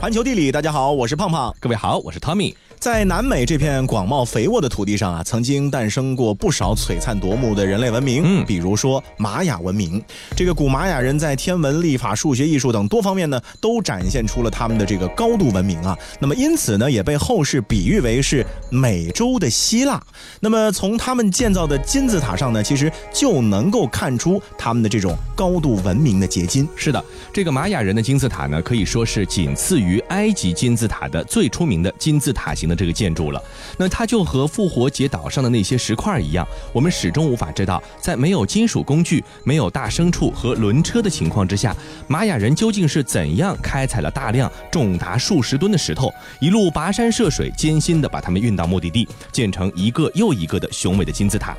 环球地理，大家好，我是胖胖。各位好，我是汤米。在南美这片广袤肥沃的土地上啊，曾经诞生过不少璀璨夺目的人类文明。嗯，比如说玛雅文明。这个古玛雅人在天文、历法、数学、艺术等多方面呢，都展现出了他们的这个高度文明啊。那么因此呢，也被后世比喻为是美洲的希腊。那么从他们建造的金字塔上呢，其实就能够看出他们的这种高度文明的结晶。是的，这个玛雅人的金字塔呢，可以说是仅次于埃及金字塔的最出名的金字塔型。的这个建筑了，那它就和复活节岛上的那些石块一样，我们始终无法知道，在没有金属工具、没有大牲畜和轮车的情况之下，玛雅人究竟是怎样开采了大量重达数十吨的石头，一路跋山涉水，艰辛地把它们运到目的地，建成一个又一个的雄伟的金字塔。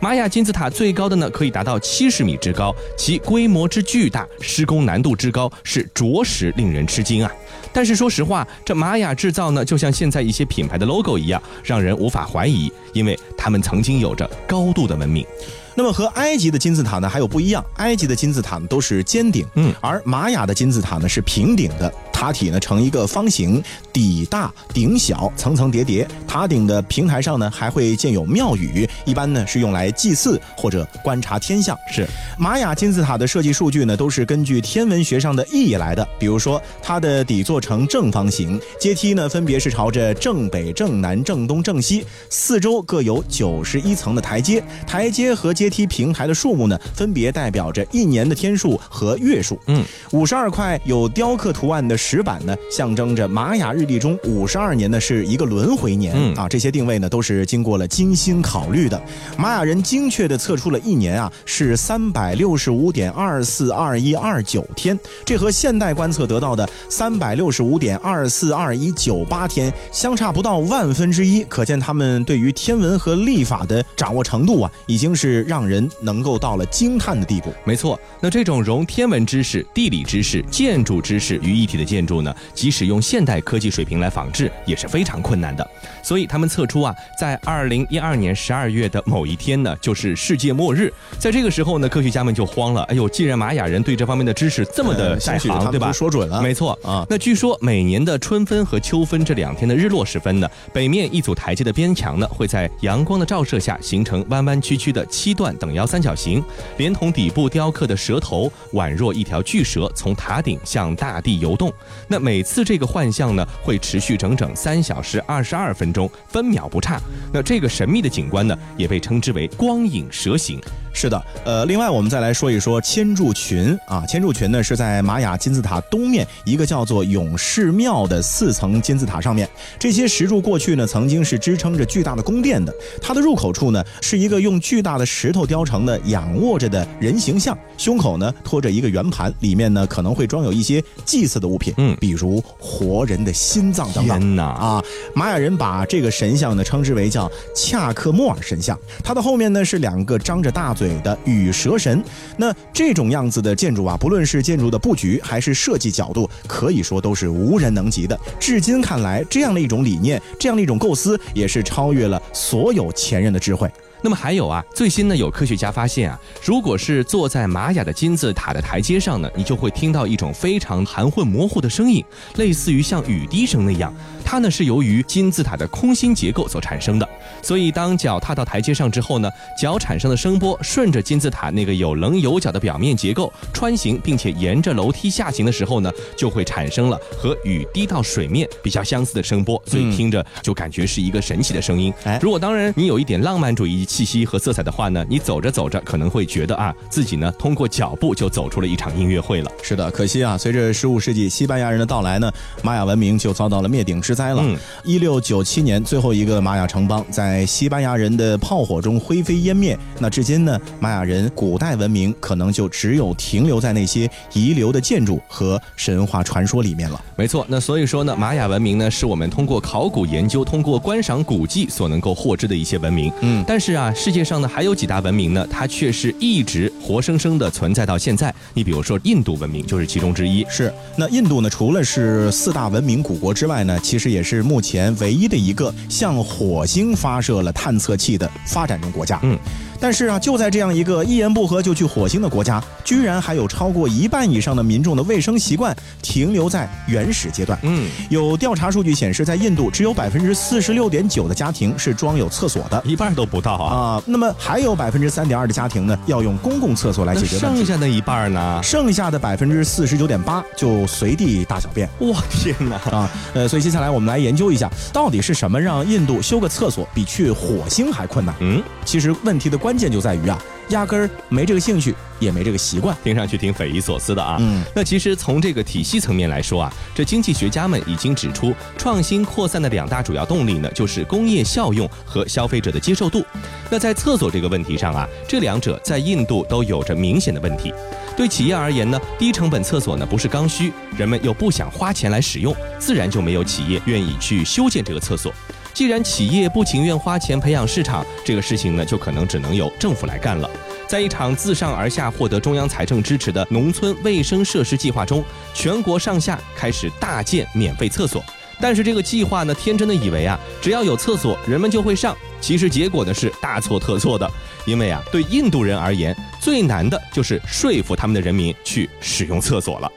玛雅金字塔最高的呢，可以达到七十米之高，其规模之巨大，施工难度之高，是着实令人吃惊啊。但是说实话，这玛雅制造呢，就像现在一些品牌的 logo 一样，让人无法怀疑，因为他们曾经有着高度的文明。那么和埃及的金字塔呢还有不一样，埃及的金字塔呢都是尖顶，嗯，而玛雅的金字塔呢是平顶的。塔体呢呈一个方形，底大顶小，层层叠叠。塔顶的平台上呢还会建有庙宇，一般呢是用来祭祀或者观察天象。是玛雅金字塔的设计数据呢都是根据天文学上的意义来的。比如说，它的底座呈正方形，阶梯呢分别是朝着正北、正南、正东、正西，四周各有九十一层的台阶。台阶和阶梯平台的数目呢分别代表着一年的天数和月数。嗯，五十二块有雕刻图案的。石板呢，象征着玛雅日历中五十二年呢是一个轮回年啊。这些定位呢都是经过了精心考虑的。玛雅人精确的测出了一年啊是三百六十五点二四二一二九天，这和现代观测得到的三百六十五点二四二一九八天相差不到万分之一。可见他们对于天文和历法的掌握程度啊，已经是让人能够到了惊叹的地步。没错，那这种融天文知识、地理知识、建筑知识于一体的建。筑呢，即使用现代科技水平来仿制也是非常困难的。所以他们测出啊，在二零一二年十二月的某一天呢，就是世界末日。在这个时候呢，科学家们就慌了。哎呦，既然玛雅人对这方面的知识这么的在行，对吧？说准了，没错啊。那据说每年的春分和秋分这两天的日落时分呢，北面一组台阶的边墙呢，会在阳光的照射下形成弯弯曲曲的七段等腰三角形，连同底部雕刻的蛇头，宛若一条巨蛇从塔顶向大地游动。那每次这个幻象呢，会持续整整三小时二十二分钟，分秒不差。那这个神秘的景观呢，也被称之为光影蛇形。是的，呃，另外我们再来说一说千柱群啊，千柱群呢是在玛雅金字塔东面一个叫做勇士庙的四层金字塔上面。这些石柱过去呢曾经是支撑着巨大的宫殿的。它的入口处呢是一个用巨大的石头雕成的仰卧着的人形像，胸口呢托着一个圆盘，里面呢可能会装有一些祭祀的物品，嗯，比如活人的心脏等等。天哪啊！玛雅人把这个神像呢称之为叫恰克莫尔神像。它的后面呢是两个张着大嘴。嘴的羽蛇神，那这种样子的建筑啊，不论是建筑的布局还是设计角度，可以说都是无人能及的。至今看来，这样的一种理念，这样的一种构思，也是超越了所有前人的智慧。那么还有啊，最新呢有科学家发现啊，如果是坐在玛雅的金字塔的台阶上呢，你就会听到一种非常含混模糊的声音，类似于像雨滴声那样。它呢是由于金字塔的空心结构所产生的。所以当脚踏到台阶上之后呢，脚产生的声波顺着金字塔那个有棱有角的表面结构穿行，并且沿着楼梯下行的时候呢，就会产生了和雨滴到水面比较相似的声波。所以听着就感觉是一个神奇的声音。哎，如果当然你有一点浪漫主义。气息和色彩的话呢，你走着走着可能会觉得啊，自己呢通过脚步就走出了一场音乐会了。是的，可惜啊，随着十五世纪西班牙人的到来呢，玛雅文明就遭到了灭顶之灾了。一六九七年，最后一个玛雅城邦在西班牙人的炮火中灰飞烟灭。那至今呢，玛雅人古代文明可能就只有停留在那些遗留的建筑和神话传说里面了。没错，那所以说呢，玛雅文明呢，是我们通过考古研究、通过观赏古迹所能够获知的一些文明。嗯，但是啊。啊，世界上呢还有几大文明呢？它却是一直活生生的存在到现在。你比如说印度文明就是其中之一。是，那印度呢，除了是四大文明古国之外呢，其实也是目前唯一的一个向火星发射了探测器的发展中国家。嗯。但是啊，就在这样一个一言不合就去火星的国家，居然还有超过一半以上的民众的卫生习惯停留在原始阶段。嗯，有调查数据显示，在印度只有百分之四十六点九的家庭是装有厕所的一半都不到啊。啊，那么还有百分之三点二的家庭呢，要用公共厕所来解决问题。剩下的一半呢？剩下的百分之四十九点八就随地大小便我天哪！啊，呃，所以接下来我们来研究一下，到底是什么让印度修个厕所比去火星还困难？嗯，其实问题的关键就在于啊，压根儿没这个兴趣，也没这个习惯。听上去挺匪夷所思的啊。嗯，那其实从这个体系层面来说啊，这经济学家们已经指出，创新扩散的两大主要动力呢，就是工业效用和消费者的接受度。那在厕所这个问题上啊，这两者在印度都有着明显的问题。对企业而言呢，低成本厕所呢不是刚需，人们又不想花钱来使用，自然就没有企业愿意去修建这个厕所。既然企业不情愿花钱培养市场，这个事情呢，就可能只能由政府来干了。在一场自上而下获得中央财政支持的农村卫生设施计划中，全国上下开始大建免费厕所。但是这个计划呢，天真的以为啊，只要有厕所，人们就会上。其实结果呢是大错特错的，因为啊，对印度人而言，最难的就是说服他们的人民去使用厕所了。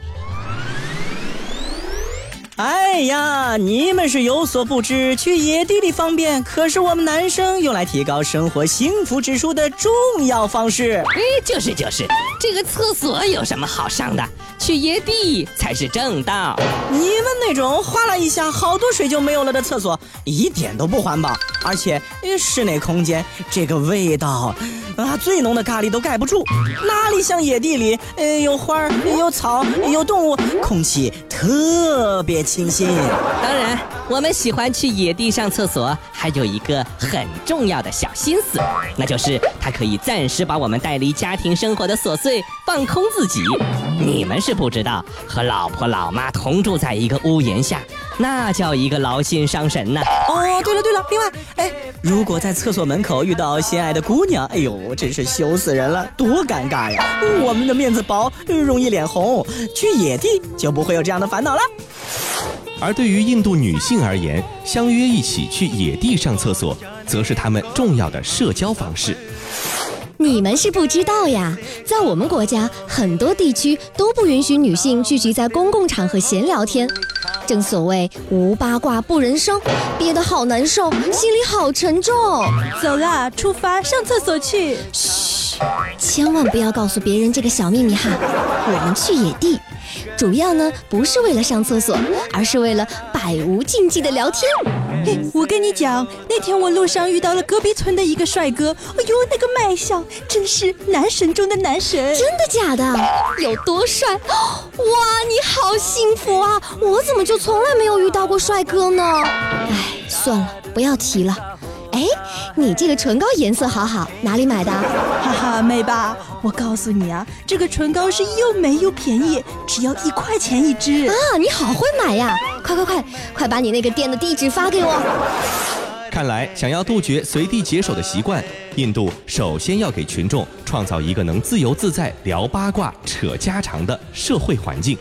哎呀，你们是有所不知，去野地里方便，可是我们男生用来提高生活幸福指数的重要方式。哎，就是就是，这个厕所有什么好上的？去野地才是正道。你们那种哗啦一下好多水就没有了的厕所，一点都不环保，而且呃室内空间这个味道，啊，最浓的咖喱都盖不住，哪里像野地里，呃，有花儿，有草，有动物，空气特别清新。当然，我们喜欢去野地上厕所，还有一个很重要的小心思，那就是它可以暂时把我们带离家庭生活的琐碎，放空自己。你们是不知道，和老婆老妈同住在一个屋檐下，那叫一个劳心伤神呐、哦，对了对了，另外，哎，如果在厕所门口遇到心爱的姑娘，哎呦，真是羞死人了，多尴尬呀！我们的面子薄，容易脸红，去野地就不会有这样的烦恼了。而对于印度女性而言，相约一起去野地上厕所，则是她们重要的社交方式。你们是不知道呀，在我们国家，很多地区都不允许女性聚集在公共场合闲聊天。正所谓无八卦不人生，憋得好难受，心里好沉重。走啦，出发上厕所去。嘘千万不要告诉别人这个小秘密哈。我们去野地，主要呢不是为了上厕所，而是为了百无禁忌的聊天。嘿，我跟你讲，那天我路上遇到了隔壁村的一个帅哥，哎呦，那个卖相真是男神中的男神。真的假的？有多帅？哇，你好幸福啊！我怎么就从来没有遇到过帅哥呢？哎，算了，不要提了。哎，你这个唇膏颜色好好，哪里买的？哈哈，美吧？我告诉你啊，这个唇膏是又美又便宜，只要一块钱一支。啊，你好会买呀！快快快，快把你那个店的地址发给我。看来，想要杜绝随地解手的习惯，印度首先要给群众创造一个能自由自在聊八卦、扯家常的社会环境。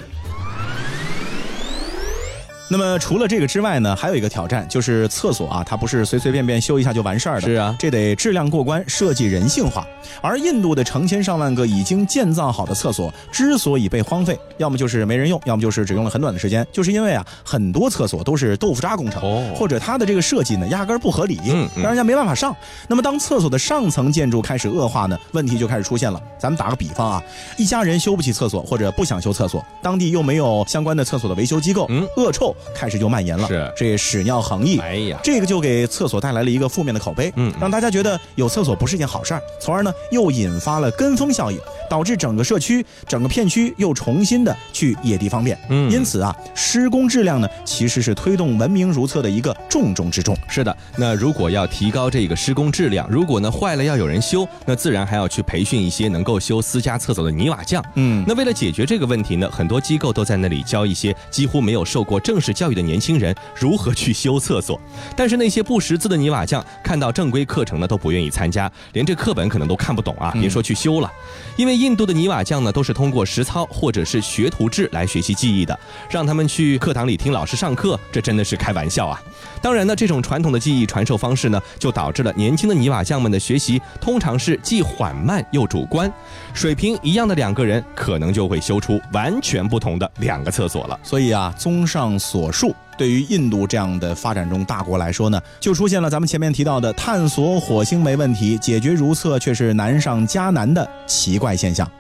那么除了这个之外呢，还有一个挑战就是厕所啊，它不是随随便便修一下就完事儿的。是啊这得质量过关，设计人性化。而印度的成千上万个已经建造好的厕所之所以被荒废，要么就是没人用，要么就是只用了很短的时间，就是因为啊，很多厕所都是豆腐渣工程，哦或者它的这个设计呢压根儿不合理，让人家没办法上。那么当厕所的上层建筑开始恶化呢，问题就开始出现了。咱们打个比方啊，一家人修不起厕所或者不想修厕所，当地又没有相关的厕所的维修机构，嗯恶臭开始就蔓延了，是这屎尿横溢。哎呀，这个就给厕所带来了一个负面的口碑，嗯让大家觉得有厕所不是一件好事儿，从而呢又引发了跟风效应，导致整个社区、整个片区又重新的去野地方便。嗯因此啊，施工质量呢其实是推动文明如厕的一个重中之重。是的，那如果要提高这个施工质量，如果呢坏了要有人修，那自然还要去培训一些能够修私家厕所的泥瓦匠。嗯，那为了解决这个问题呢，很多机构都在那里教一些几乎没有受过正式式教育的年轻人如何去修厕所。但是那些不识字的泥瓦匠看到正规课程呢，都不愿意参加，连这课本可能都看不懂啊，别说去修了。因为印度的泥瓦匠呢，都是通过实操或者是学徒制来学习技艺的，让他们去课堂里听老师上课，这真的是开玩笑啊！当然呢，这种传统的技艺传授方式呢，就导致了年轻的泥瓦匠们的学习通常是既缓慢又主观，水平一样的两个人可能就会修出完全不同的两个厕所了。所以啊，综上所述，对于印度这样的发展中大国来说呢，就出现了咱们前面提到的探索火星没问题，解决如厕却是难上加难的奇怪现象。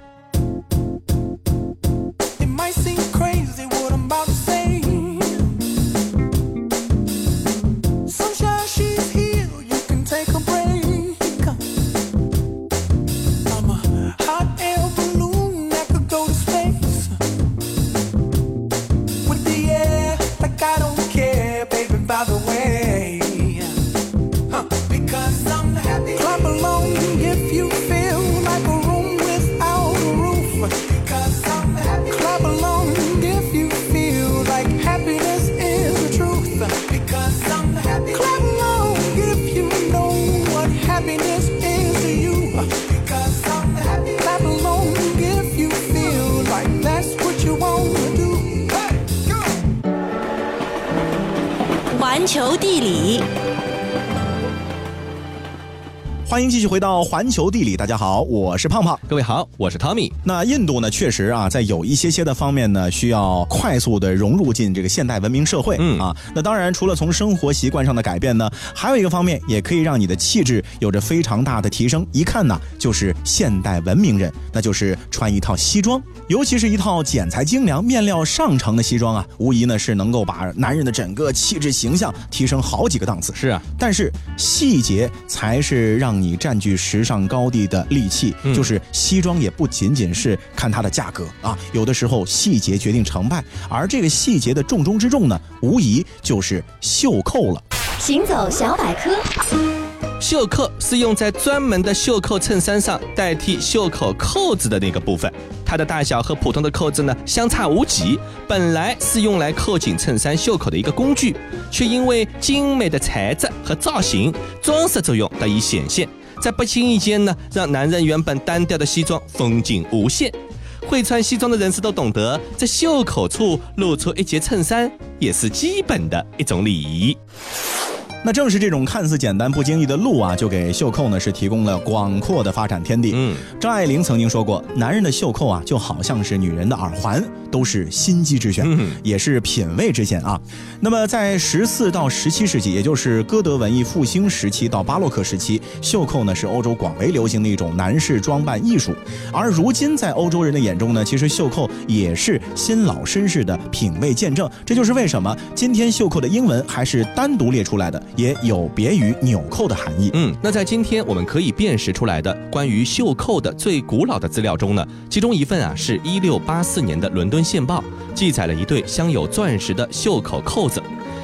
环球地理。欢迎继续回到环球地理，大家好，我是胖胖。各位好，我是 Tommy。那印度呢，确实啊，在有一些些的方面呢，需要快速的融入进这个现代文明社会。嗯啊，那当然，除了从生活习惯上的改变呢，还有一个方面，也可以让你的气质有着非常大的提升。一看呢，就是现代文明人，那就是穿一套西装，尤其是一套剪裁精良、面料上乘的西装啊，无疑呢是能够把男人的整个气质形象提升好几个档次。是啊，但是细节才是让你占据时尚高地的利器。嗯就是西装也不仅仅是看它的价格啊，有的时候细节决定成败，而这个细节的重中之重呢，无疑就是袖扣了。行走小百科，袖扣是用在专门的袖扣衬衫上代替袖口扣子的那个部分，它的大小和普通的扣子呢相差无几。本来是用来扣紧衬衫袖口的一个工具，却因为精美的材质和造型，装饰作用得以显现，在不经意间呢，让男人原本单调的西装风景无限。会穿西装的人士都懂得，在袖口处露出一截衬衫，也是基本的一种礼仪。那正是这种看似简单不经意的路啊，就给袖扣呢是提供了广阔的发展天地。嗯，张爱玲曾经说过，男人的袖扣啊，就好像是女人的耳环，都是心机之选，嗯也是品味之选啊。那么在十四到十七世纪，也就是歌德文艺复兴时期到巴洛克时期，袖扣呢是欧洲广为流行的一种男士装扮艺术。而如今在欧洲人的眼中呢，其实袖扣也是新老绅士的品味见证。这就是为什么今天袖扣的英文还是单独列出来的，也有别于纽扣的含义。嗯，那在今天我们可以辨识出来的关于袖扣的最古老的资料中呢，其中一份啊是一六八四年的《伦敦线报》，记载了一对镶有钻石的袖口扣子。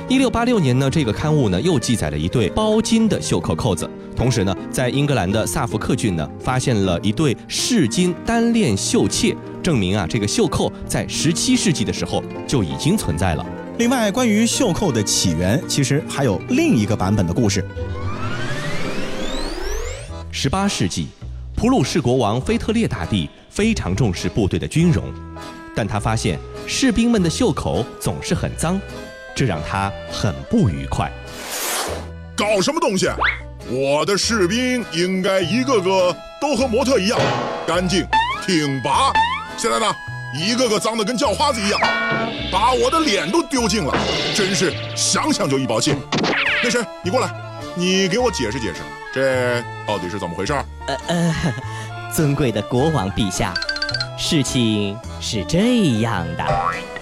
一六八六年呢，这个刊物呢又记载了一对包金的袖口扣子。同时呢，在英格兰的萨福克郡呢，发现了一对饰金单链袖切，证明啊这个袖扣在十七世纪的时候就已经存在了。另外，关于袖扣的起源，其实还有另一个版本的故事。十八世纪，普鲁士国王腓特烈大帝非常重视部队的军容，但他发现士兵们的袖口总是很脏，这让他很不愉快。搞什么东西？我的士兵应该一个个都和模特一样，干净挺拔。现在呢，一个个脏的跟叫花子一样，把我的脸都丢尽了，真是想想就一包气。那谁，你过来，你给我解释解释，这到底是怎么回事呃呃？尊贵的国王陛下，事情是这样的，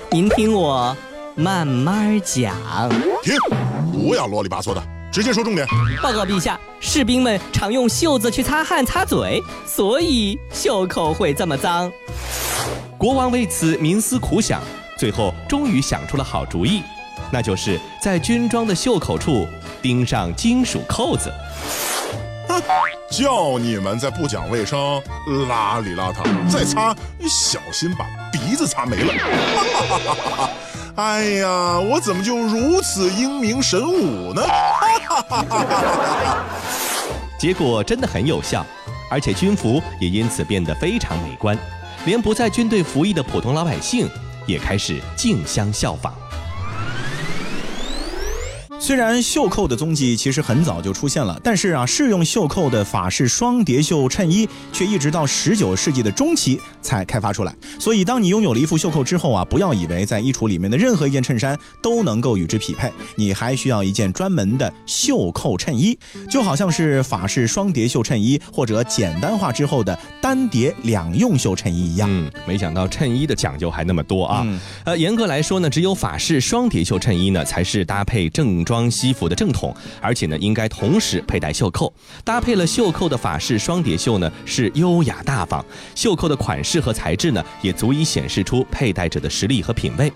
您听我慢慢讲。停，不要啰里吧嗦的，直接说重点。报告陛下，士兵们常用袖子去擦汗、擦嘴，所以袖口会这么脏。国王为此冥思苦想，最后终于想出了好主意，那就是在军装的袖口处钉上金属扣子。叫你们再不讲卫生，邋里邋遢，再擦小心把鼻子擦没了。哎呀，我怎么就如此英明神武呢？结果真的很有效，而且军服也因此变得非常美观，连不在军队服役的普通老百姓也开始竞相效仿。虽然袖扣的踪迹其实很早就出现了，但是啊，适用袖扣的法式双叠袖衬衣却一直到十九世纪的中期才开发出来。所以，当你拥有了一副袖扣之后啊，不要以为在衣橱里面的任何一件衬衫都能够与之匹配，你还需要一件专门的袖扣衬衣，就好像是法式双叠袖衬衣或者简单化之后的单叠两用袖衬衣一样。嗯，没想到衬衣的讲究还那么多啊。嗯呃，严格来说呢，只有法式双叠袖衬衣呢才是搭配正装西服的正统，而且呢应该同时佩戴袖扣。搭配了袖扣的法式双叠袖呢是优雅大方，袖扣的款式和材质呢也足以显示出佩戴者的实力和品味。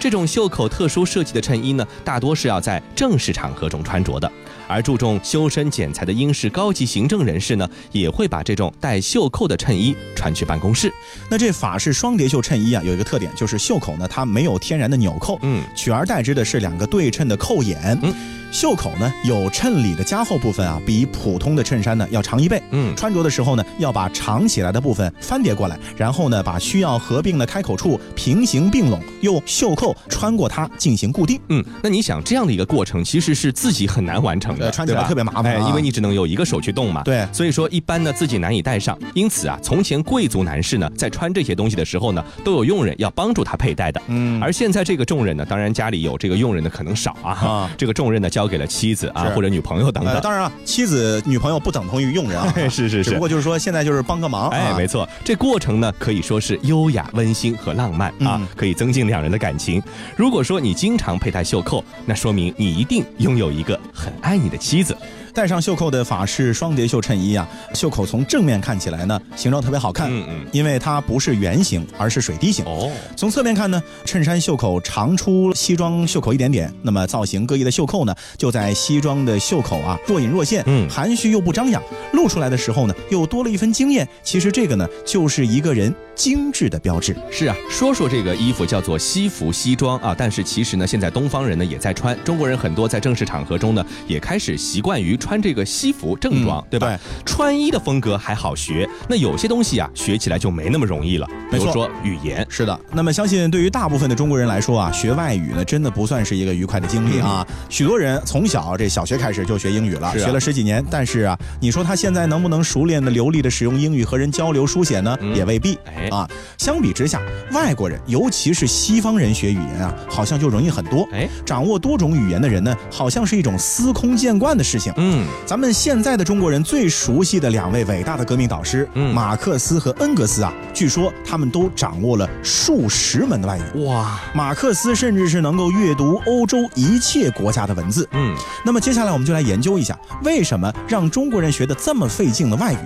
这种袖口特殊设计的衬衣呢，大多是要在正式场合中穿着的，而注重修身剪裁的英式高级行政人士呢，也会把这种带袖扣的衬衣穿去办公室。那这法式双叠袖衬衣啊，有一个特点，就是袖口呢它没有天然的纽扣，嗯，取而代之的是两个对称的扣眼。嗯，袖口呢有衬里的加厚部分啊，比普通的衬衫呢要长一倍。嗯穿着的时候呢，要把长起来的部分翻叠过来，然后呢把需要合并的开口处平行并拢，用袖扣穿过它进行固定。嗯，那你想这样的一个过程，其实是自己很难完成的，呃穿起来 特别麻烦哎，啊因为你只能有一个手去动嘛。对所以说一般呢自己难以戴上，因此啊，从前贵族男士呢在穿这些东西的时候呢，都有佣人要帮助他佩戴的。嗯而现在这个重任呢，当然家里有这个佣人的可能少啊，啊这个重任呢交给了妻子啊或者女朋友等呃，等。当然啊，妻子、女朋友不等同于佣人啊，是是是只不过就是说现在就是帮个忙。哎，啊没错，这过程呢可以说是优雅、温馨和浪漫啊嗯，可以增进两人的感情。如果说你经常佩戴袖扣，那说明你一定拥有一个很爱你的妻子。戴上袖扣的法式双叠袖衬衣啊，袖口从正面看起来呢，形状特别好看，嗯嗯因为它不是圆形，而是水滴形。哦，从侧面看呢，衬衫袖口长出西装袖口一点点，那么造型各异的袖扣呢，就在西装的袖口啊若隐若现，嗯含蓄又不张扬，露出来的时候呢，又多了一分惊艳。其实这个呢，就是一个人精致的标志。是啊，说说这个衣服叫做西服西装啊，但是其实呢，现在东方人呢也在穿，中国人很多在正式场合中呢也开始习惯于穿这个西服正装，嗯对吧？对穿衣的风格还好学，那有些东西啊学起来就没那么容易了，比如说语言。是的，那么相信对于大部分的中国人来说啊，学外语呢，真的不算是一个愉快的经历啊。许多人从小这小学开始就学英语了，啊学了十几年，但是啊，你说他现在能不能熟练的、流利的使用英语和人交流书写呢？嗯也未必。哎啊，相比之下，外国人，尤其是西方人学语言啊，好像就容易很多。哎，掌握多种语言的人呢，好像是一种司空见惯的事情。嗯，咱们现在的中国人最熟悉的两位伟大的革命导师，嗯马克思和恩格斯啊，据说他们都掌握了数十门的外语。哇，马克思甚至是能够阅读欧洲一切国家的文字。嗯，那么接下来我们就来研究一下，为什么让中国人学的这么费劲的外语，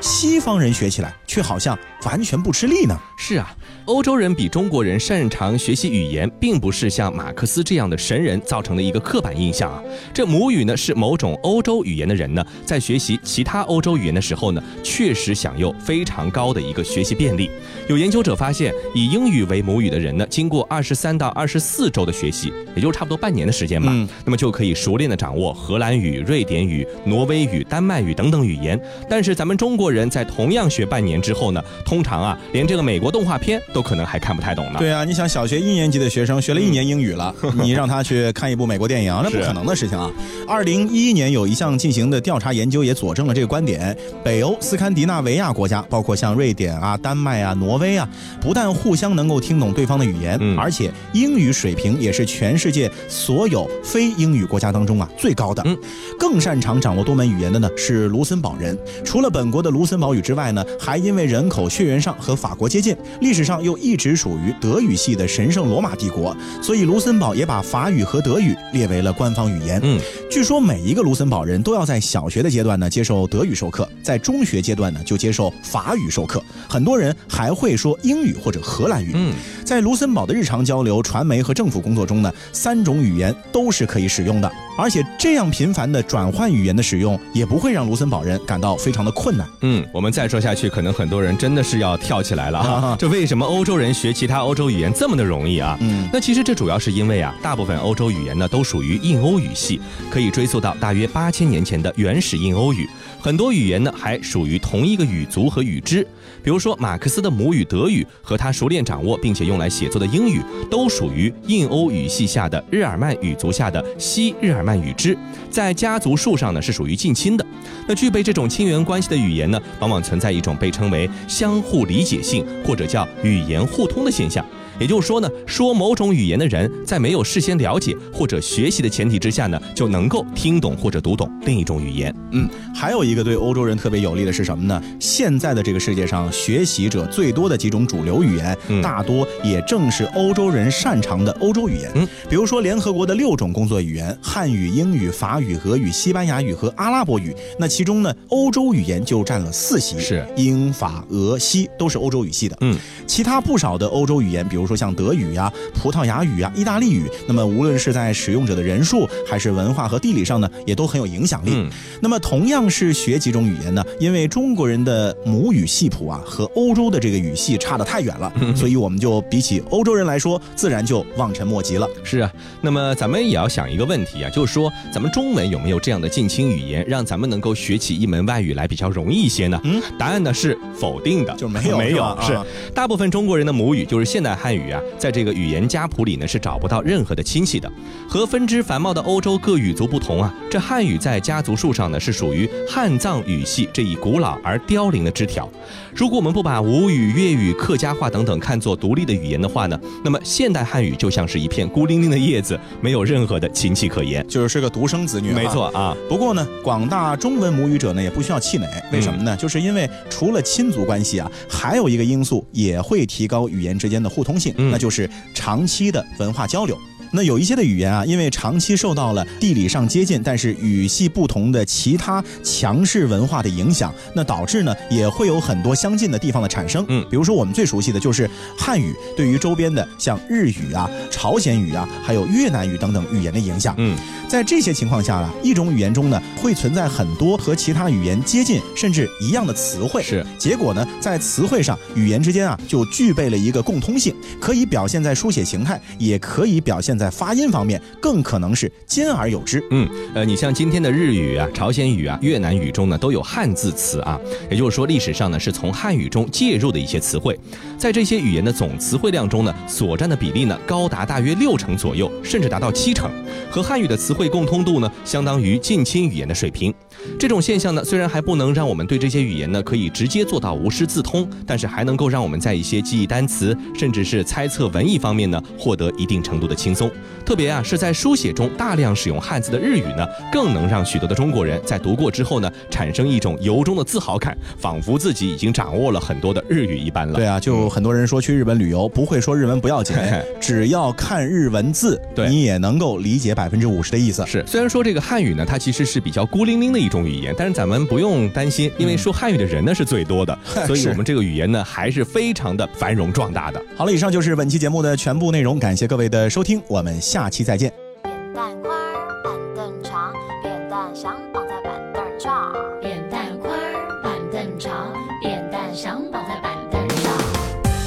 西方人学起来却好像完全不吃力呢？是啊，欧洲人比中国人擅长学习语言，并不是像马克思这样的神人造成的一个刻板印象啊。这母语呢是某种欧洲语言的人呢，在学习其他欧洲语言的时候呢，确实享有非常高的一个学习便利。有研究者发现，以英语为母语的人呢，经过二十三到二十四周的学习，也就是差不多半年的时间吧，那么就可以熟练的掌握荷兰语、瑞典语、挪威语、丹麦语等等语言。但是咱们中国人在同样学半年之后呢，通常啊，连这个美国动画片都可能还看不太懂呢。对啊，你想小学一年级的学生学了一年英语了，你让他去看一部美国电影，那不可能的事情啊。二零一一年有一项进行的调查研究也佐证了这个观点。北欧斯堪的纳维亚国家，包括像瑞典啊、丹麦啊、挪威啊，不但互相能够听懂对方的语言，嗯而且英语水平也是全世界所有非英语国家当中啊最高的。嗯更擅长掌握多门语言的呢是卢森堡人。除了本国的卢森堡语之外呢，还因为人口血缘上和法国接近，历史上又一直属于德语系的神圣罗马帝国，所以卢森堡也把法语和德语列为了官方语言。嗯，据说每一个卢森堡人都要在小学的阶段呢接受德语授课，在中学阶段呢就接受法语授课，很多人还会说英语或者荷兰语。嗯，在卢森堡的日常交流、传媒和政府工作中呢，三种语言都是可以使用的，而且这样频繁的转换语言的使用，也不会让卢森堡人感到非常的困难。嗯，我们再说下去，可能很多人真的是是要跳起来了啊哈。这为什么欧洲人学其他欧洲语言这么的容易啊？嗯那其实这主要是因为啊，大部分欧洲语言呢都属于印欧语系，可以追溯到大约八千年前的原始印欧语。很多语言呢还属于同一个语族和语支，比如说马克思的母语德语和他熟练掌握并且用来写作的英语，都属于印欧语系下的日耳曼语族下的西日耳曼语支，在家族树上呢是属于近亲的。那具备这种亲缘关系的语言呢，往往存在一种被称为相互理解性或者叫语言互通的现象。也就是说呢，说某种语言的人，在没有事先了解或者学习的前提之下呢，就能够听懂或者读懂另一种语言。嗯，还有一个对欧洲人特别有利的是什么呢？现在的这个世界上，学习者最多的几种主流语言，嗯大多也正是欧洲人擅长的欧洲语言。嗯，比如说联合国的六种工作语言：汉语、英语、法语、俄语、西班牙语和阿拉伯语。那其中呢，欧洲语言就占了四席，是英法俄西都是欧洲语系的。嗯，其他不少的欧洲语言，比如说像德语呀、葡萄牙语呀、意大利语，那么无论是在使用者的人数还是文化和地理上呢，也都很有影响力。嗯那么同样是学几种语言呢，因为中国人的母语系谱啊和欧洲的这个语系差得太远了，所以我们就比起欧洲人来说，自然就望尘莫及了。是啊，那么咱们也要想一个问题啊，就是说咱们中文有没有这样的近亲语言，让咱们能够学起一门外语来比较容易一些呢？嗯，答案呢是否定的，就是没有没有是大部分中国人的母语就是现代汉汉语啊，在这个语言家谱里呢是找不到任何的亲戚的。和分支繁茂的欧洲各语族不同啊，这汉语在家族树上呢是属于汉藏语系这一古老而凋零的枝条。如果我们不把吴语、粤语、客家话等等看作独立的语言的话呢，那么现代汉语就像是一片孤零零的叶子，没有任何的亲戚可言。就是个独生子女，没错。啊，不过呢，广大中文母语者呢也不需要气馁，为什么呢？就是因为除了亲族关系啊，还有一个因素也会提高语言之间的互通，嗯那就是长期的文化交流。那有一些的语言啊，因为长期受到了地理上接近，但是语系不同的其他强势文化的影响，那导致呢也会有很多相近的地方的产生。嗯比如说我们最熟悉的就是汉语对于周边的像日语啊、朝鲜语啊，还有越南语等等语言的影响。嗯，在这些情况下呢，一种语言中呢会存在很多和其他语言接近甚至一样的词汇，是结果呢，在词汇上，语言之间啊就具备了一个共通性，可以表现在书写形态，也可以表现在在发音方面，更可能是兼而有之。嗯，呃，你像今天的日语啊、朝鲜语啊、越南语中呢，都有汉字词啊，也就是说，历史上呢是从汉语中介入的一些词汇，在这些语言的总词汇量中呢，所占的比例呢高达大约六成左右，甚至达到七成，和汉语的词汇共通度呢，相当于近亲语言的水平。这种现象呢，虽然还不能让我们对这些语言呢可以直接做到无师自通，但是还能够让我们在一些记忆单词，甚至是猜测文意方面呢，获得一定程度的轻松。特别啊，是在书写中大量使用汉字的日语呢，更能让许多的中国人在读过之后呢，产生一种由衷的自豪感，仿佛自己已经掌握了很多的日语一般了。对啊，就很多人说去日本旅游不会说日文不要紧 只要看日文字，对你也能够理解百分之五十的意思。是，虽然说这个汉语呢，它其实是比较孤零零的一种语言，但是咱们不用担心，因为说汉语的人呢是最多的，所以我们这个语言呢还是非常的繁荣壮大的。好了，以上就是本期节目的全部内容，感谢各位的收听，我们下期再见。扁担宽儿板凳长，扁担想绑在板凳上。扁担宽儿板凳长，扁担想绑在板凳上。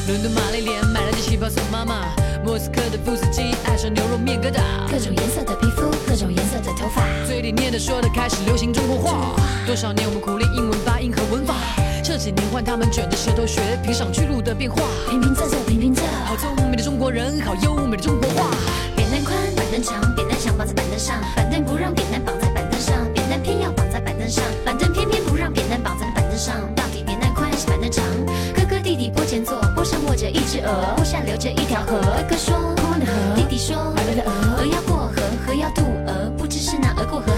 伦敦玛丽莲买了件旗袍送妈妈，莫斯科的夫斯基爱上牛肉面疙瘩，各种颜色的皮肤，各种颜色的头发。嘴里念的说的开始流行中国话。多少年我们苦练英文发音和文法，这几年换他们卷着舌头学评上的变化。平平仄仄平平仄，好聪明的中国人，好优美的中国话。板凳长，扁担想绑在板凳上，板凳不让扁担绑在板凳上，扁担偏要绑在板凳上，板凳偏偏不让扁担绑在板凳上。到底扁担宽还是板凳长？哥哥弟弟坡前坐，坡上卧着一只鹅，坡下流着一条河。哥哥说宽宽的河，弟弟说鹅的鹅，鹅要过河，河要渡鹅，不知是那鹅过河